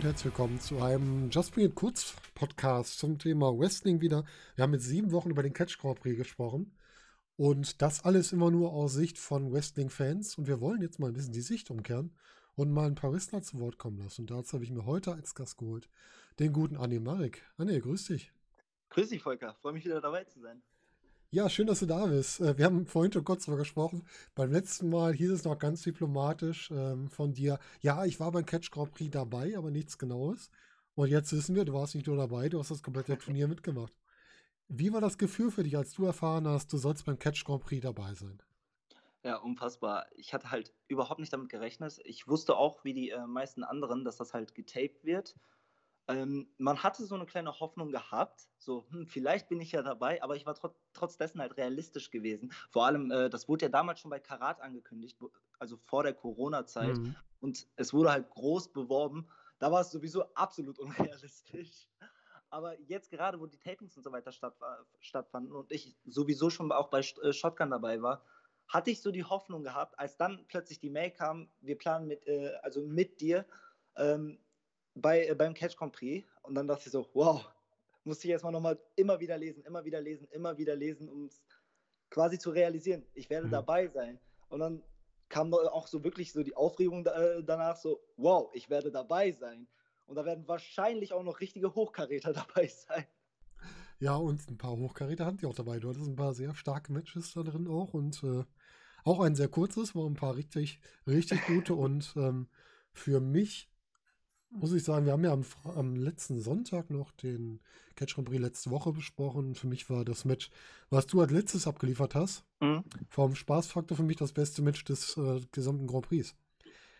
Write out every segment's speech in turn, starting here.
Und herzlich willkommen zu einem Just Bring It Kurz Podcast zum Thema Wrestling wieder. Wir haben mit sieben Wochen über den Catch Grand Prix gesprochen und das alles immer nur aus Sicht von Wrestling-Fans und wir wollen jetzt mal ein bisschen die Sicht umkehren und mal ein paar Wrestler zu Wort kommen lassen. Und dazu habe ich mir heute als Gast geholt den guten Anne Marek. Anne, grüß dich. Grüß dich, Volker. Freue mich wieder dabei zu sein. Ja, schön, dass du da bist. Äh, wir haben vorhin schon kurz darüber gesprochen. Beim letzten Mal hieß es noch ganz diplomatisch ähm, von dir, ja, ich war beim Catch Grand Prix dabei, aber nichts Genaues. Und jetzt wissen wir, du warst nicht nur dabei, du hast das komplette Turnier mitgemacht. Wie war das Gefühl für dich, als du erfahren hast, du sollst beim Catch Grand Prix dabei sein? Ja, unfassbar. Ich hatte halt überhaupt nicht damit gerechnet. Ich wusste auch, wie die äh, meisten anderen, dass das halt getaped wird. Ähm, man hatte so eine kleine Hoffnung gehabt, so, hm, vielleicht bin ich ja dabei, aber ich war tr trotz dessen halt realistisch gewesen. Vor allem, äh, das wurde ja damals schon bei Karat angekündigt, also vor der Corona-Zeit. Mhm. Und es wurde halt groß beworben. Da war es sowieso absolut unrealistisch. Aber jetzt gerade, wo die Tapings und so weiter statt, stattfanden und ich sowieso schon auch bei äh, Shotgun dabei war, hatte ich so die Hoffnung gehabt, als dann plötzlich die Mail kam, wir planen mit, äh, also mit dir, ähm, bei, äh, beim Catch Prix und dann dachte ich so, wow, musste ich erstmal nochmal immer wieder lesen, immer wieder lesen, immer wieder lesen, um es quasi zu realisieren, ich werde mhm. dabei sein. Und dann kam auch so wirklich so die Aufregung äh, danach, so, wow, ich werde dabei sein. Und da werden wahrscheinlich auch noch richtige Hochkaräter dabei sein. Ja, und ein paar Hochkaräter hatten die auch dabei. Du hattest ein paar sehr starke Matches da drin auch und äh, auch ein sehr kurzes, war ein paar richtig, richtig gute und ähm, für mich muss ich sagen, wir haben ja am, am, letzten Sonntag noch den Catch Grand Prix letzte Woche besprochen. Für mich war das Match, was du als letztes abgeliefert hast, mhm. vom Spaßfaktor für mich das beste Match des äh, gesamten Grand Prix.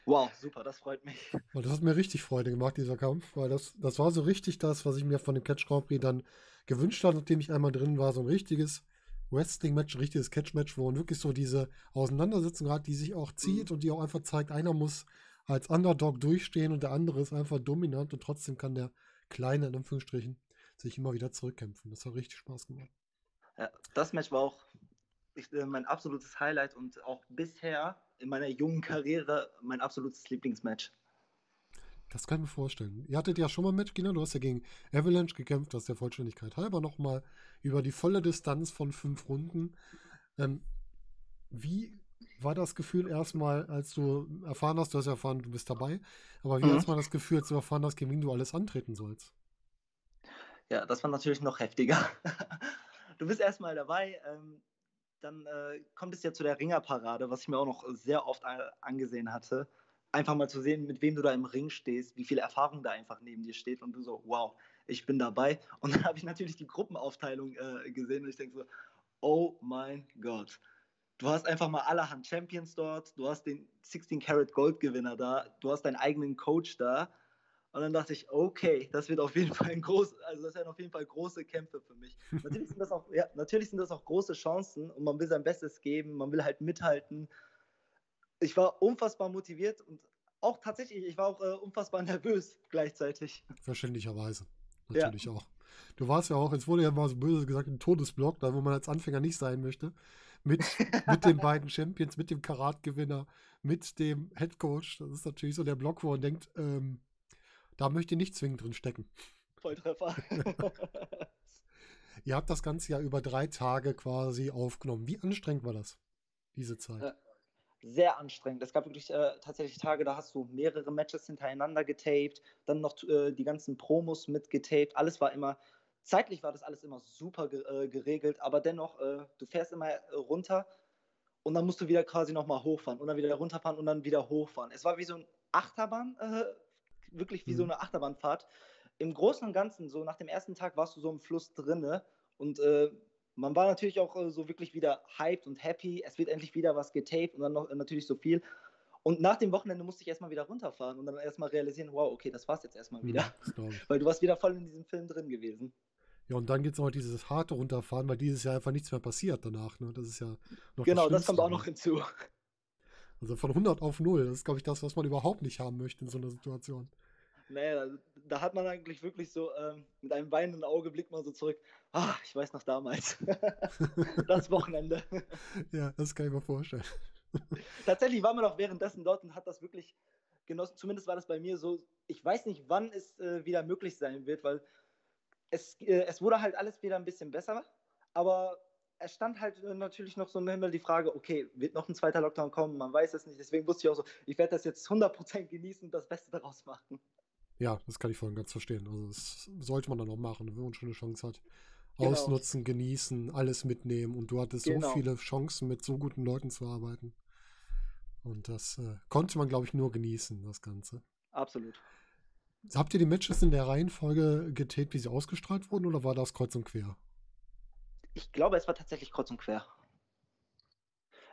Wow, super, das freut mich. Und das hat mir richtig Freude gemacht, dieser Kampf, weil das, das war so richtig das, was ich mir von dem Catch Grand Prix dann gewünscht habe, nachdem ich einmal drin war, so ein richtiges Wrestling-Match, ein richtiges Catch-Match, wo man wirklich so diese Auseinandersetzung hat, die sich auch zieht mhm. und die auch einfach zeigt, einer muss als Underdog durchstehen und der andere ist einfach dominant und trotzdem kann der Kleine in Anführungsstrichen sich immer wieder zurückkämpfen. Das hat richtig Spaß gemacht. Ja, das Match war auch ich, äh, mein absolutes Highlight und auch bisher in meiner jungen Karriere mein absolutes Lieblingsmatch. Das kann ich mir vorstellen. Ihr hattet ja schon mal ein Match, Gina. Du hast ja gegen Avalanche gekämpft, das der Vollständigkeit halber nochmal über die volle Distanz von fünf Runden. Ähm, wie war das Gefühl erstmal, als du erfahren hast, du hast erfahren, du bist dabei, aber wie mhm. erstmal das Gefühl, als du erfahren hast, gegen wen du alles antreten sollst? Ja, das war natürlich noch heftiger. du bist erstmal dabei, ähm, dann äh, kommt es ja zu der Ringerparade, was ich mir auch noch sehr oft angesehen hatte. Einfach mal zu sehen, mit wem du da im Ring stehst, wie viel Erfahrung da einfach neben dir steht und du so, wow, ich bin dabei. Und dann habe ich natürlich die Gruppenaufteilung äh, gesehen und ich denke so, oh mein Gott du hast einfach mal allerhand Champions dort, du hast den 16 Karat Gold Gewinner da, du hast deinen eigenen Coach da. Und dann dachte ich, okay, das wird auf jeden Fall ein groß, also das werden auf jeden Fall große Kämpfe für mich. natürlich sind das auch, ja, natürlich sind das auch große Chancen und man will sein Bestes geben, man will halt mithalten. Ich war unfassbar motiviert und auch tatsächlich, ich war auch äh, unfassbar nervös gleichzeitig. Verständlicherweise. Natürlich ja. auch. Du warst ja auch, jetzt wurde ja mal so böse gesagt, ein Todesblock, da wo man als Anfänger nicht sein möchte mit, mit den beiden Champions, mit dem Karat-Gewinner, mit dem Head Coach. Das ist natürlich so der Block, wo man denkt, ähm, da möchte ich nicht zwingend drin stecken. Volltreffer. Ihr habt das Ganze ja über drei Tage quasi aufgenommen. Wie anstrengend war das, diese Zeit? Äh, sehr anstrengend. Es gab wirklich äh, tatsächlich Tage, da hast du mehrere Matches hintereinander getaped, dann noch äh, die ganzen Promos mitgetaped. Alles war immer Zeitlich war das alles immer super äh, geregelt, aber dennoch, äh, du fährst immer äh, runter und dann musst du wieder quasi nochmal hochfahren und dann wieder runterfahren und dann wieder hochfahren. Es war wie so ein Achterbahn, wirklich wie mhm. so eine Achterbahnfahrt. Im Großen und Ganzen, so nach dem ersten Tag warst du so im Fluss drinne und man war natürlich auch so wirklich wieder hyped und happy. Es wird endlich wieder was getaped und dann noch natürlich so viel. Und nach dem Wochenende musste ich erstmal wieder runterfahren und dann erstmal realisieren, wow, okay, das war's jetzt erstmal wieder. Mhm, Weil du warst wieder voll in diesem Film drin gewesen. Ja, und dann geht es noch dieses harte Runterfahren, weil dieses Jahr einfach nichts mehr passiert danach. Ne? Das ist ja noch Genau, das, das kommt auch noch hinzu. Also von 100 auf 0, das ist, glaube ich, das, was man überhaupt nicht haben möchte in so einer Situation. Naja, da hat man eigentlich wirklich so, ähm, mit einem weinenden Auge blickt man so zurück. Ah, ich weiß noch damals. das Wochenende. ja, das kann ich mir vorstellen. Tatsächlich war man auch währenddessen dort und hat das wirklich genossen. Zumindest war das bei mir so. Ich weiß nicht, wann es äh, wieder möglich sein wird, weil es, äh, es wurde halt alles wieder ein bisschen besser. Aber es stand halt äh, natürlich noch so im Himmel die Frage, okay, wird noch ein zweiter Lockdown kommen? Man weiß es nicht. Deswegen wusste ich auch so, ich werde das jetzt 100% genießen und das Beste daraus machen. Ja, das kann ich voll und ganz verstehen. Also das sollte man dann auch machen, wenn man schon eine Chance hat. Genau. Ausnutzen, genießen, alles mitnehmen. Und du hattest genau. so viele Chancen, mit so guten Leuten zu arbeiten. Und das äh, konnte man, glaube ich, nur genießen, das Ganze. Absolut. Habt ihr die Matches in der Reihenfolge getätigt, wie sie ausgestrahlt wurden, oder war das kreuz und quer? Ich glaube, es war tatsächlich kreuz und quer.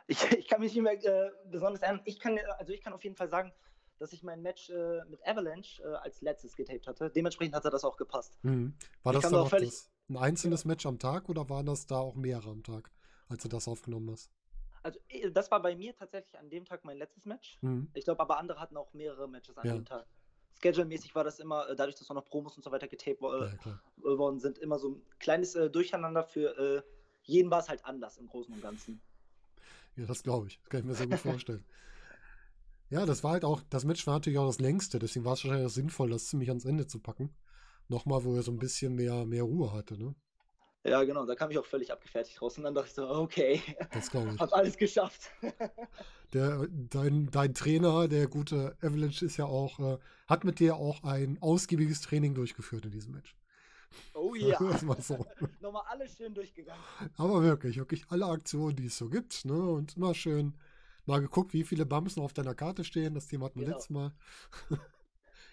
Ich, ich kann mich nicht mehr äh, besonders erinnern. Ich kann, also ich kann auf jeden Fall sagen, dass ich mein Match äh, mit Avalanche äh, als letztes getaped hatte. Dementsprechend hat er das auch gepasst. Mhm. War das dann auch das, ein einzelnes Match am Tag oder waren das da auch mehrere am Tag, als du das aufgenommen hast? Also das war bei mir tatsächlich an dem Tag mein letztes Match. Mhm. Ich glaube, aber andere hatten auch mehrere Matches an ja. dem Tag. Schedule-mäßig war das immer, äh, dadurch, dass auch noch Promos und so weiter getaped äh, ja, worden sind, immer so ein kleines äh, Durcheinander für äh, jeden war es halt anders im Großen und Ganzen. Ja, das glaube ich. Das kann ich mir sehr gut vorstellen. Ja, das war halt auch, das Match war natürlich auch das längste, deswegen war es wahrscheinlich auch sinnvoll, das ziemlich ans Ende zu packen. Nochmal, wo er so ein bisschen mehr, mehr Ruhe hatte, ne? Ja, genau, da kam ich auch völlig abgefertigt raus und dann dachte ich so, okay, das ich. hab alles geschafft. Der, dein, dein Trainer, der gute Avalanche, ist ja auch, äh, hat mit dir auch ein ausgiebiges Training durchgeführt in diesem Match. Oh ja. Mal so. Nochmal alles schön durchgegangen. Aber wirklich, wirklich alle Aktionen, die es so gibt, ne? Und immer schön mal geguckt, wie viele Bumps noch auf deiner Karte stehen. Das Thema hatten wir genau. letztes Mal.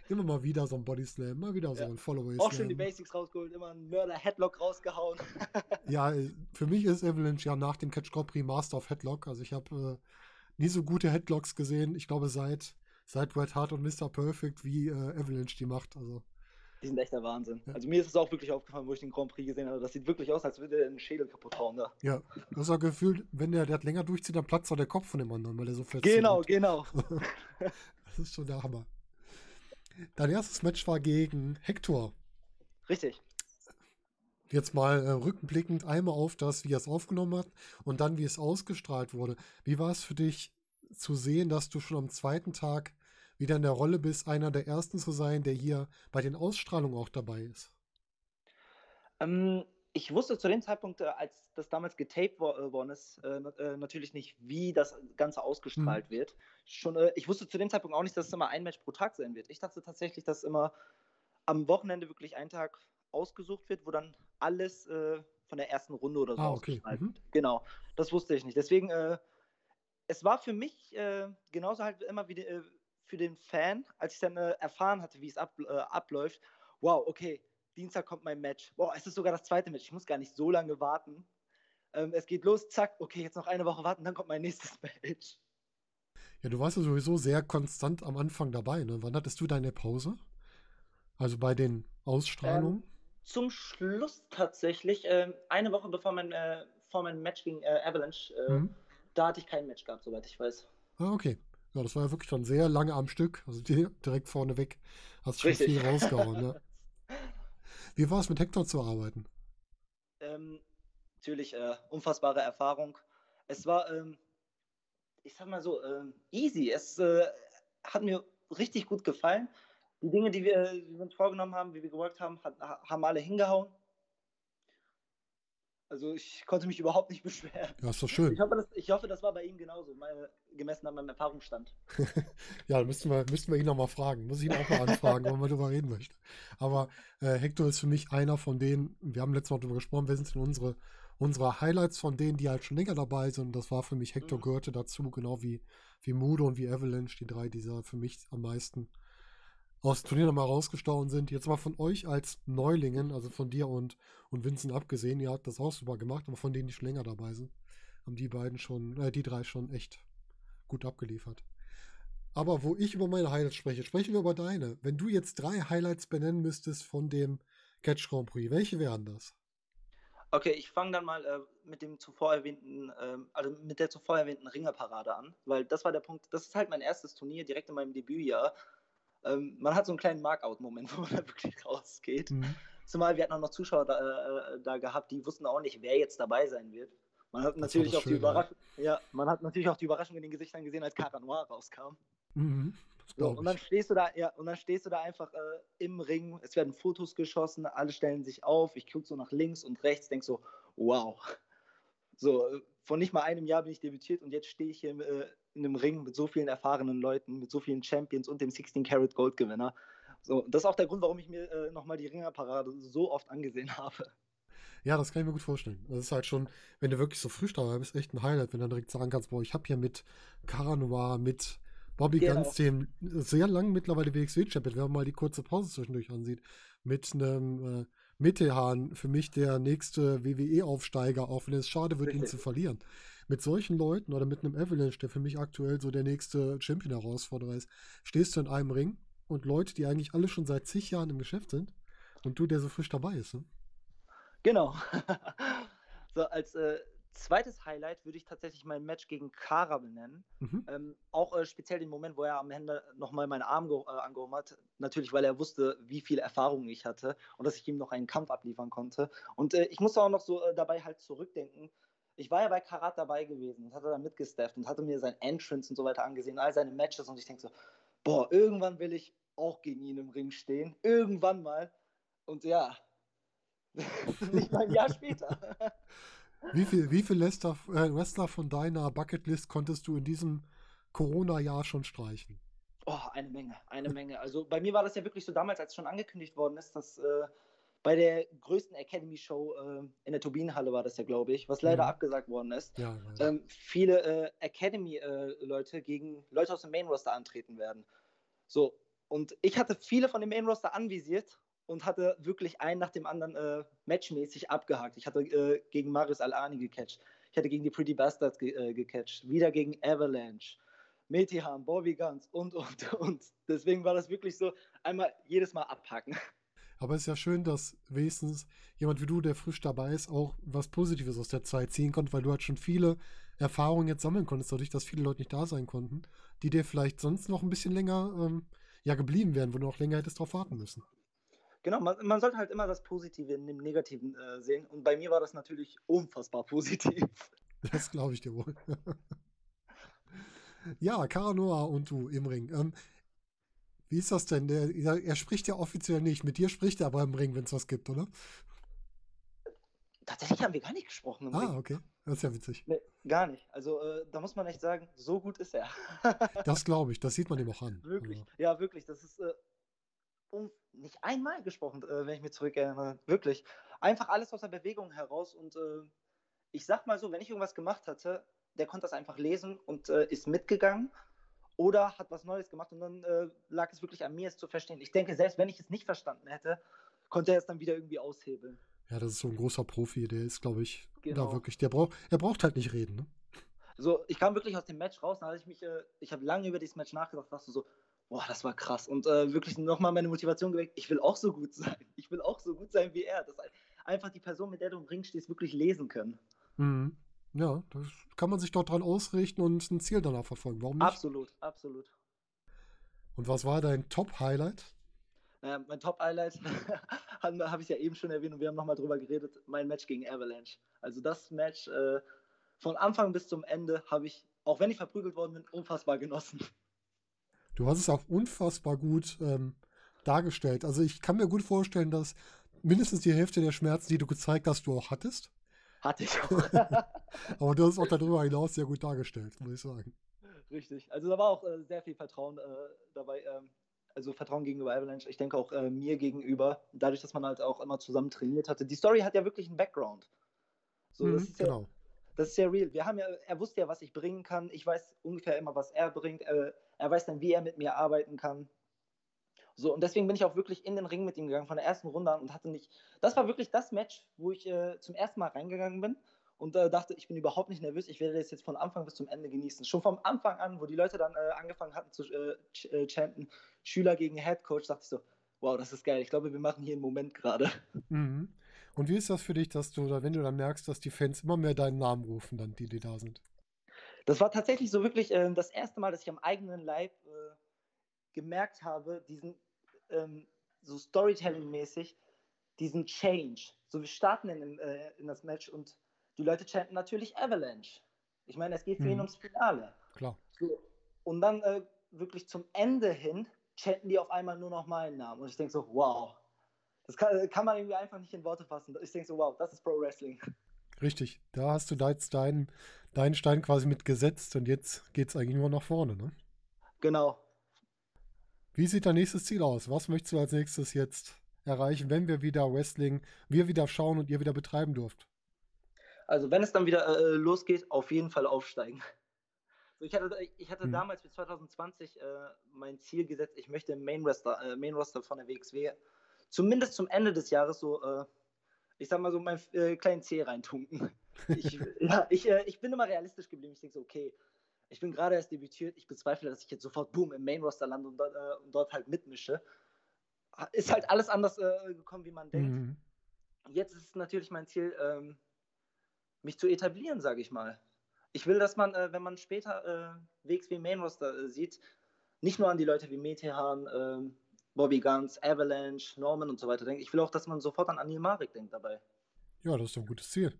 Immer mal wieder so ein Body Slam, mal wieder so ein Follow Auch schön die Basics rausgeholt, immer einen Mörder-Headlock rausgehauen. ja, für mich ist Avalanche ja nach dem Catch Grand Prix Master of Headlock. Also ich habe äh, nie so gute Headlocks gesehen. Ich glaube, seit, seit Red Hart und Mr. Perfect, wie äh, Avalanche die macht. Also die sind echt der Wahnsinn. Ja. Also mir ist es auch wirklich aufgefallen, wo ich den Grand Prix gesehen habe. Das sieht wirklich aus, als würde er den Schädel kaputt hauen da. Ja, du hast auch gefühlt, wenn der, der länger durchzieht, dann platzt auch der Kopf von dem anderen, weil er so fest Genau, genau. das ist schon der Hammer. Dein erstes Match war gegen Hector. Richtig. Jetzt mal äh, rückblickend einmal auf das, wie er es aufgenommen hat und dann, wie es ausgestrahlt wurde. Wie war es für dich zu sehen, dass du schon am zweiten Tag wieder in der Rolle bist, einer der ersten zu sein, der hier bei den Ausstrahlungen auch dabei ist? Ähm, ich wusste zu dem Zeitpunkt, äh, als das damals getaped äh, worden ist, äh, äh, natürlich nicht, wie das Ganze ausgestrahlt mhm. wird. Schon, äh, ich wusste zu dem Zeitpunkt auch nicht, dass es immer ein Match pro Tag sein wird. Ich dachte tatsächlich, dass immer am Wochenende wirklich ein Tag ausgesucht wird, wo dann alles äh, von der ersten Runde oder so ah, okay. ausgestrahlt mhm. wird. Genau, das wusste ich nicht. Deswegen, es war für mich genauso halt immer wie, für den Fan, als ich dann äh, erfahren hatte, wie es ab, äh, abläuft, wow, okay, Dienstag kommt mein Match. Wow, es ist sogar das zweite Match. Ich muss gar nicht so lange warten. Ähm, es geht los, zack, okay, jetzt noch eine Woche warten, dann kommt mein nächstes Match. Ja, du warst ja sowieso sehr konstant am Anfang dabei. Ne? Wann hattest du deine Pause? Also bei den Ausstrahlungen? Ähm, zum Schluss tatsächlich, äh, eine Woche bevor mein, äh, vor meinem Match gegen äh, Avalanche, äh, mhm. da hatte ich kein Match gehabt, soweit ich weiß. Ah, okay. Ja, das war ja wirklich schon sehr lange am Stück. Also direkt vorne weg hast du schon viel rausgehauen. Ne? Wie war es mit Hector zu arbeiten? Ähm, natürlich äh, unfassbare Erfahrung. Es war, ähm, ich sag mal so, ähm, easy. Es äh, hat mir richtig gut gefallen. Die Dinge, die wir, die wir uns vorgenommen haben, wie wir geworkt haben, hat, haben alle hingehauen. Also ich konnte mich überhaupt nicht beschweren. Ja, ist doch schön. Ich hoffe, das, ich hoffe, das war bei ihm genauso, meine, gemessen an meinem Erfahrungsstand. ja, müssten wir, müssten wir ihn nochmal fragen. Muss ich ihn auch mal anfragen, wenn man darüber reden möchte. Aber äh, Hector ist für mich einer von denen, wir haben letztes Mal darüber gesprochen, wer sind denn unsere, unsere Highlights von denen, die halt schon länger dabei sind. Das war für mich, Hector mhm. gehörte dazu, genau wie, wie Mudo und wie Avalanche, die drei, die für mich am meisten aus dem Turnier nochmal rausgestochen sind. Jetzt mal von euch als Neulingen, also von dir und, und Vincent abgesehen, ihr habt das auch super gemacht, aber von denen, die schon länger dabei sind, haben die beiden schon, äh, die drei schon echt gut abgeliefert. Aber wo ich über meine Highlights spreche, sprechen wir über deine. Wenn du jetzt drei Highlights benennen müsstest von dem Catch Grand Prix, welche wären das? Okay, ich fange dann mal äh, mit dem zuvor erwähnten, äh, also mit der zuvor erwähnten Ringerparade an, weil das war der Punkt, das ist halt mein erstes Turnier direkt in meinem Debütjahr ähm, man hat so einen kleinen Markout-Moment, wo man da wirklich rausgeht. Mhm. Zumal wir hatten auch noch Zuschauer da, äh, da, gehabt, die wussten auch nicht, wer jetzt dabei sein wird. Man hat natürlich auch schön, die Überraschung, ja. ja. man hat natürlich auch die Überraschung in den Gesichtern gesehen, als Cara Noir rauskam. Mhm. So, und dann stehst du da, ja, und dann stehst du da einfach äh, im Ring, es werden Fotos geschossen, alle stellen sich auf, ich gucke so nach links und rechts, denk so, wow. So, äh, vor nicht mal einem Jahr bin ich debütiert und jetzt stehe ich hier äh, in einem Ring mit so vielen erfahrenen Leuten, mit so vielen Champions und dem 16 Karat Gold Gewinner. So, das ist auch der Grund, warum ich mir äh, nochmal die Ringerparade so oft angesehen habe. Ja, das kann ich mir gut vorstellen. Das ist halt schon, wenn du wirklich so dabei bist, echt ein Highlight, wenn du dann direkt sagen kannst, boah, ich habe hier mit Caranoir, mit Bobby genau. Ganz, dem sehr lang mittlerweile WXW-Champion, wenn man mal die kurze Pause zwischendurch ansieht, mit einem äh, Mittelhahn, für mich der nächste WWE-Aufsteiger, auch wenn es schade wird, ihn zu verlieren. Mit solchen Leuten oder mit einem Avalanche, der für mich aktuell so der nächste Champion-Herausforderer ist, stehst du in einem Ring und Leute, die eigentlich alle schon seit zig Jahren im Geschäft sind und du, der so frisch dabei ist. Ne? Genau. so, als äh, zweites Highlight würde ich tatsächlich mein Match gegen Kara benennen. Mhm. Ähm, auch äh, speziell den Moment, wo er am Ende nochmal meinen Arm äh, angehoben hat. Natürlich, weil er wusste, wie viel Erfahrung ich hatte und dass ich ihm noch einen Kampf abliefern konnte. Und äh, ich musste auch noch so äh, dabei halt zurückdenken. Ich war ja bei Karat dabei gewesen und hatte da mitgestafft und hatte mir sein Entrance und so weiter angesehen, all seine Matches und ich denke so, boah, irgendwann will ich auch gegen ihn im Ring stehen. Irgendwann mal. Und ja, nicht mal ein Jahr später. Wie viele wie viel Wrestler, äh, Wrestler von deiner Bucketlist konntest du in diesem Corona-Jahr schon streichen? Oh, eine Menge, eine Menge. Also bei mir war das ja wirklich so damals, als schon angekündigt worden ist, dass äh, bei der größten Academy-Show äh, in der Turbinenhalle war das ja, glaube ich, was leider mhm. abgesagt worden ist, ja, ähm, viele äh, Academy-Leute gegen Leute aus dem Main-Roster antreten werden. So, und ich hatte viele von dem Main-Roster anvisiert und hatte wirklich einen nach dem anderen äh, matchmäßig abgehakt. Ich hatte äh, gegen Marius Alani gecatcht. Ich hatte gegen die Pretty Bastards ge äh, gecatcht. Wieder gegen Avalanche, Metihan, Bobby Guns und, und, und. Deswegen war das wirklich so, einmal jedes Mal abhaken. Aber es ist ja schön, dass wenigstens jemand wie du, der frisch dabei ist, auch was Positives aus der Zeit ziehen konnte, weil du halt schon viele Erfahrungen jetzt sammeln konntest, dadurch, dass viele Leute nicht da sein konnten, die dir vielleicht sonst noch ein bisschen länger ähm, ja, geblieben wären, wo du noch länger hättest drauf warten müssen. Genau, man, man, sollte halt immer das Positive in dem Negativen äh, sehen. Und bei mir war das natürlich unfassbar positiv. Das glaube ich dir wohl. ja, Karanoa und du im Ring. Ähm, wie ist das denn? Der, er spricht ja offiziell nicht. Mit dir spricht er aber im Ring, wenn es was gibt, oder? Tatsächlich haben wir gar nicht gesprochen. ah, Ring. okay. Das ist ja witzig. Nee, gar nicht. Also äh, da muss man echt sagen, so gut ist er. das glaube ich. Das sieht man ihm auch an. Wirklich. Also. Ja, wirklich. Das ist äh, um, nicht einmal gesprochen, äh, wenn ich mich zurückerinnere. Wirklich. Einfach alles aus der Bewegung heraus. Und äh, ich sag mal so, wenn ich irgendwas gemacht hatte, der konnte das einfach lesen und äh, ist mitgegangen oder hat was Neues gemacht und dann äh, lag es wirklich an mir, es zu verstehen. Ich denke, selbst wenn ich es nicht verstanden hätte, konnte er es dann wieder irgendwie aushebeln. Ja, das ist so ein großer Profi, der ist, glaube ich, genau. da wirklich, der braucht, er braucht halt nicht reden, ne? So, ich kam wirklich aus dem Match raus, dann hatte ich mich, äh, ich habe lange über dieses Match nachgedacht, dachte so, boah, das war krass. Und äh, wirklich nochmal meine Motivation geweckt, ich will auch so gut sein. Ich will auch so gut sein wie er. Das einfach die Person, mit der du im Ring stehst, wirklich lesen können. Mhm. Ja, da kann man sich doch dran ausrichten und ein Ziel danach verfolgen. Warum nicht? Absolut, absolut. Und was war dein Top-Highlight? Naja, mein Top-Highlight habe ich ja eben schon erwähnt und wir haben nochmal drüber geredet, mein Match gegen Avalanche. Also das Match äh, von Anfang bis zum Ende habe ich, auch wenn ich verprügelt worden bin, unfassbar genossen. Du hast es auch unfassbar gut ähm, dargestellt. Also ich kann mir gut vorstellen, dass mindestens die Hälfte der Schmerzen, die du gezeigt hast, du auch hattest. Hatte ich auch. Aber du hast es auch darüber hinaus sehr gut dargestellt, muss ich sagen. Richtig. Also da war auch äh, sehr viel Vertrauen äh, dabei. Ähm, also Vertrauen gegenüber Avalanche. Ich denke auch äh, mir gegenüber. Dadurch, dass man halt auch immer zusammen trainiert hatte. Die Story hat ja wirklich einen Background. So, mhm, das ist genau. Ja, das ist ja real. Wir haben ja, er wusste ja, was ich bringen kann. Ich weiß ungefähr immer, was er bringt. Er, er weiß dann, wie er mit mir arbeiten kann. So, und deswegen bin ich auch wirklich in den Ring mit ihm gegangen von der ersten Runde an und hatte nicht. Das war wirklich das Match, wo ich äh, zum ersten Mal reingegangen bin und äh, dachte, ich bin überhaupt nicht nervös, ich werde das jetzt von Anfang bis zum Ende genießen. Schon vom Anfang an, wo die Leute dann äh, angefangen hatten zu äh, ch äh, chanten, Schüler gegen Head Coach, dachte ich so, wow, das ist geil. Ich glaube, wir machen hier einen Moment gerade. Mhm. Und wie ist das für dich, dass du, wenn du dann merkst, dass die Fans immer mehr deinen Namen rufen, dann die, die da sind? Das war tatsächlich so wirklich äh, das erste Mal, dass ich am eigenen Leib äh, gemerkt habe, diesen ähm, so Storytelling-mäßig, diesen Change. So, wir starten in, äh, in, das Match und die Leute chanten natürlich Avalanche. Ich meine, es geht für mhm. ihn ums Finale. Klar. So, und dann äh, wirklich zum Ende hin chatten die auf einmal nur noch meinen Namen. Und ich denke so, wow. Das kann, kann, man irgendwie einfach nicht in Worte fassen. Ich denke so, wow, das ist Pro Wrestling. Richtig, da hast du jetzt deinen, deinen Stein quasi mit gesetzt und jetzt geht es eigentlich nur nach vorne, ne? Genau. Wie sieht dein nächstes Ziel aus? Was möchtest du als nächstes jetzt erreichen, wenn wir wieder Wrestling, wir wieder schauen und ihr wieder betreiben dürft? Also wenn es dann wieder äh, losgeht, auf jeden Fall aufsteigen. So, ich hatte, ich hatte hm. damals für 2020 äh, mein Ziel gesetzt, ich möchte im Main Roster, äh, Main Roster von der WXW zumindest zum Ende des Jahres so, äh, ich sag mal so, meinen äh, kleinen Zeh reintunken. Ich, ja, ich, äh, ich bin immer realistisch geblieben. Ich denke so, okay, ich bin gerade erst debütiert, ich bezweifle, dass ich jetzt sofort, boom, im Main Roster lande und, äh, und dort halt mitmische. Ist halt alles anders gekommen, wie man denkt. Mhm. Jetzt ist es natürlich mein Ziel, ähm, mich zu etablieren, sage ich mal. Ich will, dass man, äh, wenn man später äh, WXW Main Roster äh, sieht, nicht nur an die Leute wie Metehan, äh, Bobby Guns, Avalanche, Norman und so weiter denkt. Ich will auch, dass man sofort an Anil Marek denkt dabei. Ja, das ist doch ein gutes Ziel.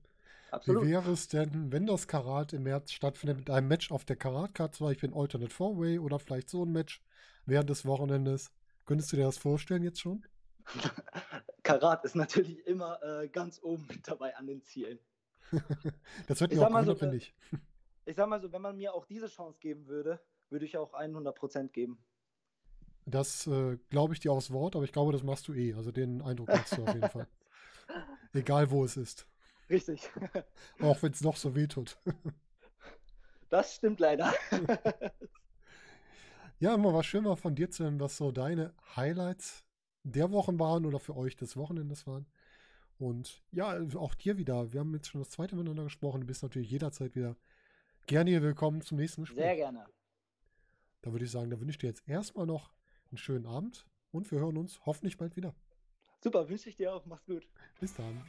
Absolut. Wie wäre es denn, wenn das Karat im März stattfindet mit einem Match auf der Karat-Card, zum Beispiel ein Alternate Four-Way oder vielleicht so ein Match während des Wochenendes? Könntest du dir das vorstellen jetzt schon? Karat ist natürlich immer äh, ganz oben mit dabei an den Zielen. das wird mir auch so, finde ich. Ich sag mal so, wenn man mir auch diese Chance geben würde, würde ich auch 100% geben. Das äh, glaube ich dir aufs Wort, aber ich glaube, das machst du eh. Also den Eindruck hast du auf jeden Fall. Egal wo es ist. Richtig. Auch wenn es noch so weh tut. Das stimmt leider. Ja, immer was schön war von dir zu hören, was so deine Highlights der Wochen waren oder für euch des Wochenendes waren. Und ja, auch dir wieder. Wir haben jetzt schon das zweite miteinander gesprochen. Du bist natürlich jederzeit wieder gerne hier willkommen zum nächsten Gespräch. Sehr gerne. Da würde ich sagen, da wünsche ich dir jetzt erstmal noch einen schönen Abend und wir hören uns hoffentlich bald wieder. Super, wünsche ich dir auch. Mach's gut. Bis dann.